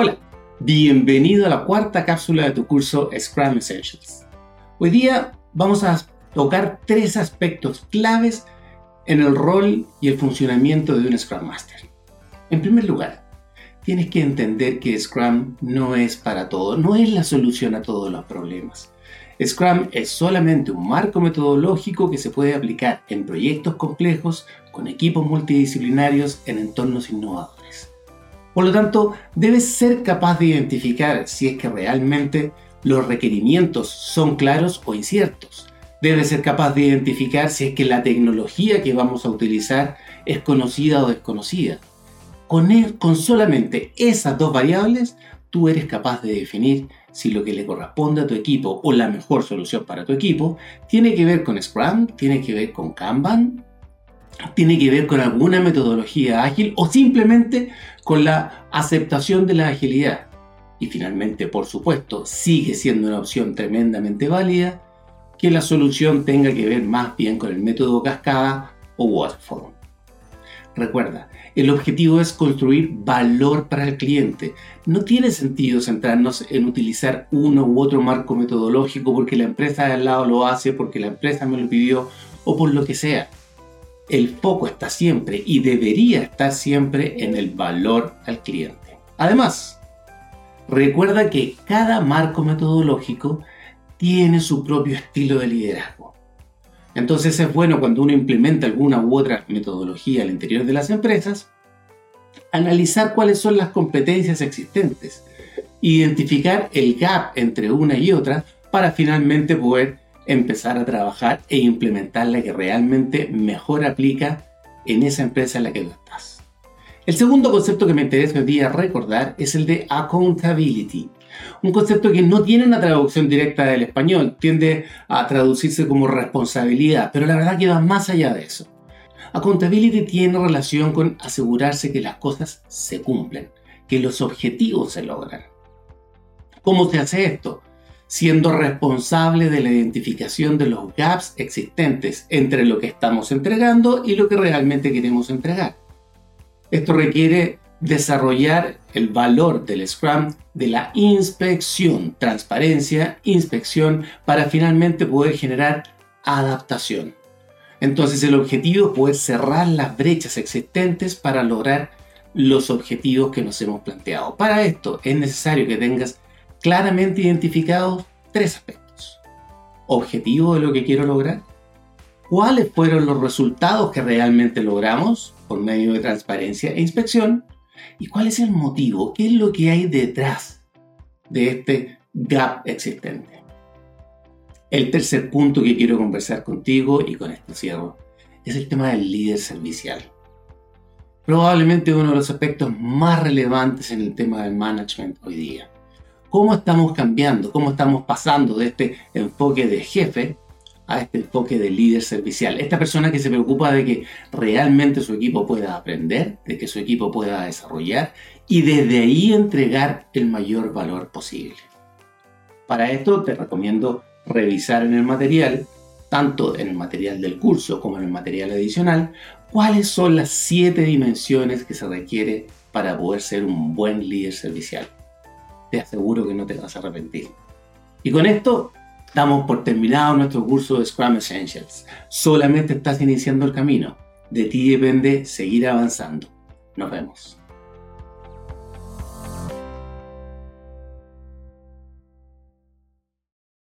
Hola, bienvenido a la cuarta cápsula de tu curso Scrum Essentials. Hoy día vamos a tocar tres aspectos claves en el rol y el funcionamiento de un Scrum Master. En primer lugar, tienes que entender que Scrum no es para todo, no es la solución a todos los problemas. Scrum es solamente un marco metodológico que se puede aplicar en proyectos complejos, con equipos multidisciplinarios, en entornos innovadores. Por lo tanto, debes ser capaz de identificar si es que realmente los requerimientos son claros o inciertos. Debes ser capaz de identificar si es que la tecnología que vamos a utilizar es conocida o desconocida. Con, e, con solamente esas dos variables, tú eres capaz de definir si lo que le corresponde a tu equipo o la mejor solución para tu equipo tiene que ver con Scrum, tiene que ver con Kanban, tiene que ver con alguna metodología ágil o simplemente con la aceptación de la agilidad. Y finalmente, por supuesto, sigue siendo una opción tremendamente válida que la solución tenga que ver más bien con el método cascada o waterfall. Recuerda, el objetivo es construir valor para el cliente. No tiene sentido centrarnos en utilizar uno u otro marco metodológico porque la empresa de al lado lo hace, porque la empresa me lo pidió o por lo que sea el foco está siempre y debería estar siempre en el valor al cliente. Además, recuerda que cada marco metodológico tiene su propio estilo de liderazgo. Entonces es bueno cuando uno implementa alguna u otra metodología al interior de las empresas, analizar cuáles son las competencias existentes, identificar el gap entre una y otra para finalmente poder empezar a trabajar e implementar la que realmente mejor aplica en esa empresa en la que tú estás. El segundo concepto que me interesa hoy día recordar es el de accountability. Un concepto que no tiene una traducción directa del español, tiende a traducirse como responsabilidad, pero la verdad que va más allá de eso. Accountability tiene relación con asegurarse que las cosas se cumplen, que los objetivos se logran. ¿Cómo se hace esto? Siendo responsable de la identificación de los gaps existentes entre lo que estamos entregando y lo que realmente queremos entregar. Esto requiere desarrollar el valor del Scrum de la inspección, transparencia, inspección, para finalmente poder generar adaptación. Entonces el objetivo es poder cerrar las brechas existentes para lograr los objetivos que nos hemos planteado. Para esto es necesario que tengas claramente identificados tres aspectos. Objetivo de lo que quiero lograr. ¿Cuáles fueron los resultados que realmente logramos por medio de transparencia e inspección? ¿Y cuál es el motivo? ¿Qué es lo que hay detrás de este gap existente? El tercer punto que quiero conversar contigo, y con esto cierro, es el tema del líder servicial. Probablemente uno de los aspectos más relevantes en el tema del management hoy día cómo estamos cambiando, cómo estamos pasando de este enfoque de jefe a este enfoque de líder servicial. Esta persona que se preocupa de que realmente su equipo pueda aprender, de que su equipo pueda desarrollar y desde ahí entregar el mayor valor posible. Para esto te recomiendo revisar en el material, tanto en el material del curso como en el material adicional, cuáles son las siete dimensiones que se requiere para poder ser un buen líder servicial te aseguro que no te vas a arrepentir. Y con esto damos por terminado nuestro curso de Scrum Essentials. Solamente estás iniciando el camino. De ti depende seguir avanzando. Nos vemos.